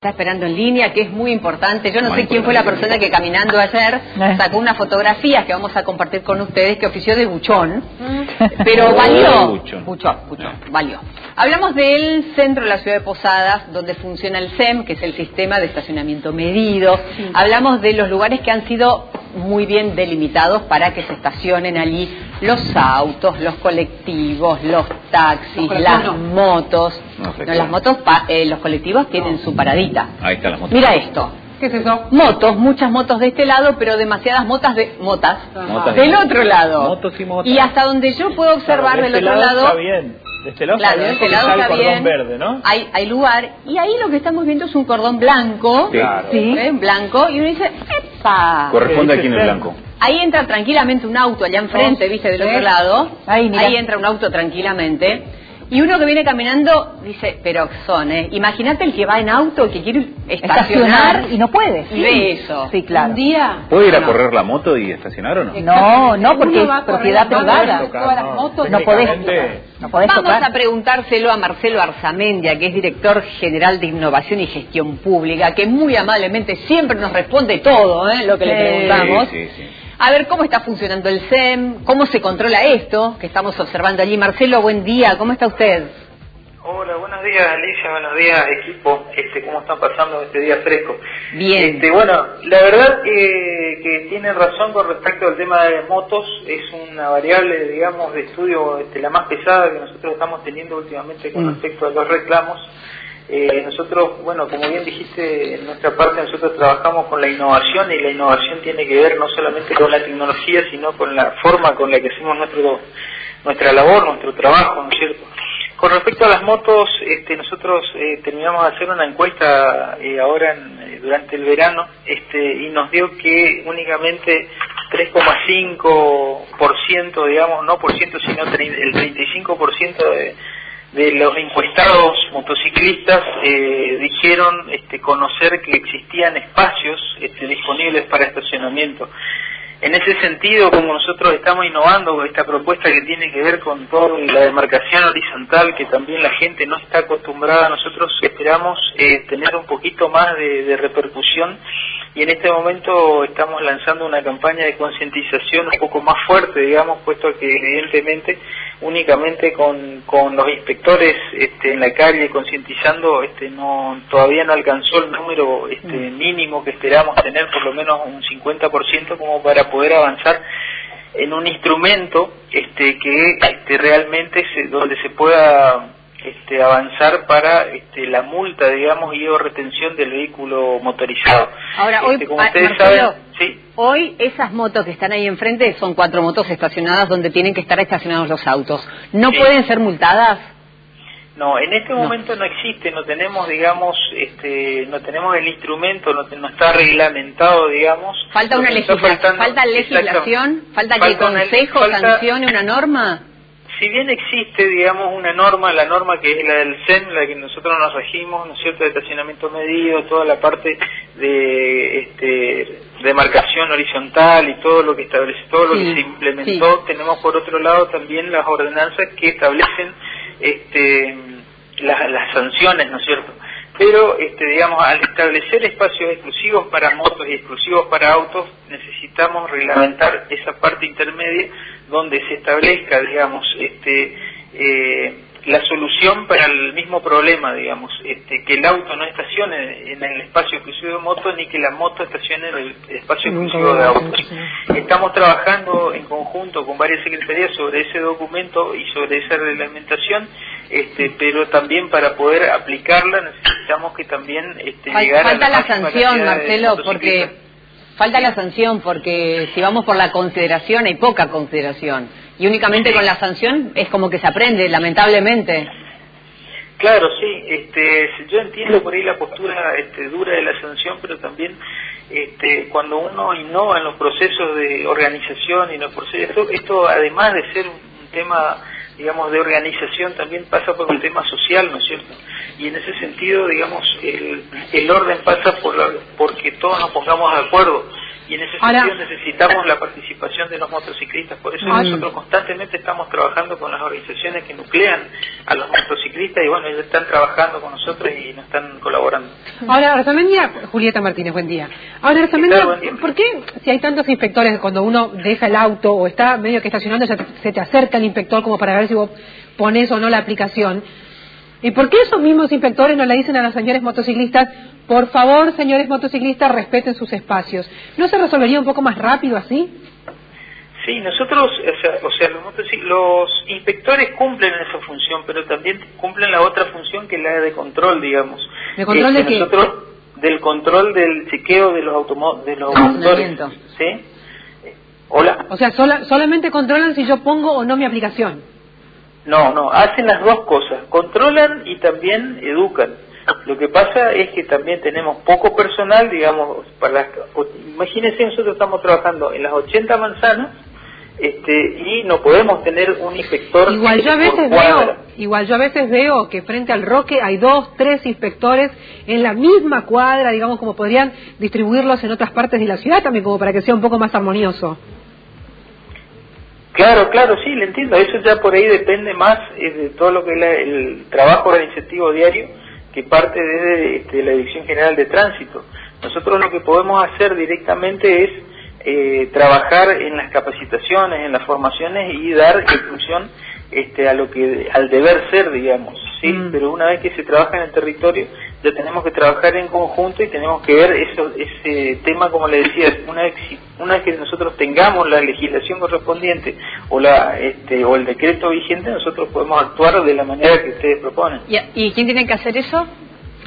está esperando en línea, que es muy importante. Yo no sé quién fue la persona que caminando ayer sacó unas fotografías que vamos a compartir con ustedes que ofició de buchón, pero valió. Buchón. Buchón, buchón, valió. Hablamos del centro de la ciudad de Posadas, donde funciona el SEM, que es el sistema de estacionamiento medido. Hablamos de los lugares que han sido muy bien delimitados para que se estacionen allí los autos, los colectivos, los taxis, las motos. No las motos, pa- eh, los colectivos tienen su paradita. Ahí está la moto. Mira esto. ¿Qué es eso? Motos, muchas motos de este lado, pero demasiadas motas de motas, Motas del de- otro lado. Motos y motas. Y hasta donde yo puedo observar Claro, de del este otro lado, está bien. De este lado, claro, de está este bien lado está bien. verde, ¿no? Hay, hay lugar. Y ahí lo que estamos viendo es un cordón blanco. Sí. Claro. ¿eh? Blanco. Y uno dice, ¡epa! Corresponde ¿Qué aquí en dice el Sem? blanco. Ahí entra tranquilamente un auto allá enfrente, ¿viste? Del otro lado. Ahí, mira. entra un auto tranquilamente. Y uno que viene caminando dice, pero son, ¿eh? Imagínate el que va en auto, que quiere estacionar. estacionar y no puede. Y ve eso. Sí, claro. Un día. ¿Puede ir a No. correr la moto y estacionar o no? No, no, porque es propiedad privada. Todas las no. motos no podés, no podés Vamos tocar. a preguntárselo a Marcelo Arzamendia, que es director general de Innovación y Gestión Pública, que muy amablemente siempre nos responde todo ¿eh? lo que le Sí. preguntamos. Sí, sí, sí. A ver cómo está funcionando el SEM, cómo se controla esto que estamos observando allí. Marcelo, buen día, ¿cómo está usted? Hola, buenos días Alicia, buenos días equipo, este, ¿cómo están pasando este día fresco? Bien. Este, bueno, la verdad que, que tienen razón con respecto al tema de motos, es una variable, digamos, de estudio este, la más pesada que nosotros estamos teniendo últimamente con Mm. respecto a los reclamos. Eh, nosotros, bueno, como bien dijiste, en nuestra parte nosotros trabajamos con la innovación y la innovación tiene que ver no solamente con la tecnología, sino con la forma con la que hacemos nuestro, nuestra labor, nuestro trabajo, ¿no es cierto? Con respecto a las motos, este, nosotros eh, terminamos de hacer una encuesta eh, ahora en- eh, durante el verano este, y nos dio que únicamente 3,5%, digamos, no por ciento, sino el 35% de, de los encuestados motociclistas eh, dijeron este, conocer que existían espacios este, disponibles para estacionamiento. En ese sentido, como nosotros estamos innovando con esta propuesta que tiene que ver con todo y la demarcación horizontal, que también la gente no está acostumbrada, nosotros esperamos eh, tener un poquito más de repercusión y en este momento estamos lanzando una campaña de concientización un poco más fuerte, digamos, puesto que evidentemente únicamente con, con los inspectores este, en la calle concientizando este, no todavía no alcanzó el número este, mínimo que esperamos tener, por lo menos un 50% como para poder avanzar en un instrumento este, que este, realmente se, donde se pueda este, avanzar para este, la multa, digamos, y o retención del vehículo motorizado. Ahora, hoy, Este, como ustedes Marcelo, saben, sí. hoy esas motos que están ahí enfrente son cuatro motos estacionadas donde tienen que estar estacionados los autos. ¿No Sí. pueden ser multadas? No, en este momento no existe, no tenemos, digamos, este, no tenemos el instrumento, no, no está reglamentado, digamos. ¿Falta una legislación? ¿Falta legislación? ¿Falta que una- Consejo falta- sancione una norma? Si bien existe, digamos, una norma, la norma que es la del CEN, la que nosotros nos regimos, ¿no es cierto?, de estacionamiento medido, toda la parte de este, demarcación horizontal y todo lo que establece, todo lo Sí, que se implementó, tenemos por otro lado también las ordenanzas que establecen este, las, las sanciones, ¿no es cierto? Pero, este, digamos, al establecer espacios exclusivos para motos y exclusivos para autos, necesitamos reglamentar esa parte intermedia donde se establezca, digamos, este, eh, la solución para el mismo problema, digamos, este, que el auto no estacione en el espacio exclusivo de moto ni que la moto estacione en el espacio exclusivo de autos. Estamos trabajando en conjunto con varias secretarías sobre ese documento y sobre esa reglamentación, este, pero también para poder aplicarla necesitamos que también este, Fal- llegar a la máxima sanción, Marcelo, porque. Falta la sanción, porque si vamos por la consideración hay poca consideración. Y únicamente con la sanción es como que se aprende, lamentablemente. Claro, sí, este, yo entiendo por ahí la postura este, dura de la sanción, pero también este, cuando uno innova en los procesos de organización y en los procesos, esto, esto además de ser un tema, digamos, de organización, también pasa por un tema social, ¿no es cierto? Y en ese sentido, digamos, el, el orden pasa por la- porque todos nos pongamos de acuerdo y en ese Ahora- sentido necesitamos la participación de los motociclistas. Por eso nosotros constantemente estamos trabajando con las organizaciones que nuclean a los y bueno, ellos están trabajando con nosotros y nos están colaborando. Ahora, Arzamendia, Julieta Martínez, buen día. Ahora, Arzamendia. ¿por qué si hay tantos inspectores cuando uno deja el auto o está medio que estacionando ya se te acerca el inspector como para ver si vos pones o no la aplicación? ¿Y por qué esos mismos inspectores no le dicen a los señores motociclistas, por favor, señores motociclistas, respeten sus espacios? ¿No se resolvería un poco más rápido así? Sí, nosotros, o sea, o sea, los, inspectores cumplen esa función, pero también cumplen la otra función que es la de control, digamos. ¿De control de qué? Nosotros, del control del chequeo de los, automo de los motores. Estacionamiento. ¿Sí? Eh, Hola. O sea, sola- solamente controlan si yo pongo o no mi aplicación. No, no, hacen las dos cosas, controlan y también educan. Lo que pasa es que también tenemos poco personal, digamos, para las, imagínense nosotros estamos trabajando en las 80 manzanas este, y no podemos tener un inspector Igual yo a veces veo, igual yo a veces veo que frente al Roque hay dos, tres inspectores en la misma cuadra, digamos, como podrían distribuirlos en otras partes de la ciudad también, como para que sea un poco más armonioso. Claro, claro, sí, le entiendo. Eso ya por ahí depende más eh, de todo lo que es la- el trabajo organizativo diario que parte desde este, la Dirección General de Tránsito. Nosotros lo que podemos hacer directamente es eh, trabajar en las capacitaciones, en las formaciones y dar ejecución este, a lo que al deber ser, digamos, sí. Mm. Pero una vez que se trabaja en el territorio, ya tenemos que trabajar en conjunto y tenemos que ver eso, ese tema, como le decía, una vez, una vez que nosotros tengamos la legislación correspondiente o la este, o el decreto vigente, nosotros podemos actuar de la manera que ustedes proponen. ¿Y, y quién tiene que hacer eso?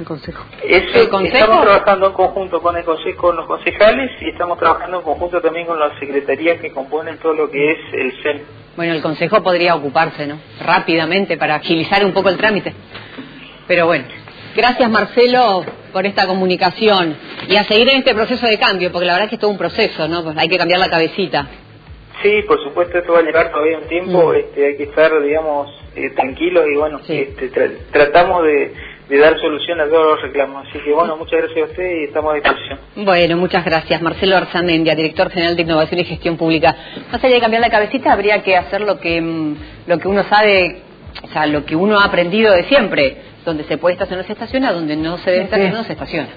El consejo. Eso, ¿El consejo? Estamos trabajando en conjunto con el consejo, con los concejales y estamos trabajando en conjunto también con las secretarías que componen todo lo que es el CEN. Bueno, el Consejo podría ocuparse, ¿no? Rápidamente para agilizar un poco el trámite. Pero bueno, gracias Marcelo por esta comunicación y a seguir en este proceso de cambio, porque la verdad es que es todo un proceso, ¿no? Pues hay que cambiar la cabecita. Sí, por supuesto, esto va a llevar todavía un tiempo, Mm. este, hay que estar, digamos, eh, tranquilos y bueno, Sí. este, tra- tratamos de, de dar solución a todos los reclamos. Así que bueno, muchas gracias a usted y estamos a disposición. Bueno, muchas gracias. Marcelo Arzamendia, director general de Innovación y Gestión Pública. Más allá de cambiar la cabecita, habría que hacer lo que, mm, lo que uno sabe, o sea, lo que uno ha aprendido de siempre. Donde se puede estacionar, se estaciona, donde no se debe estacionar, no se estaciona.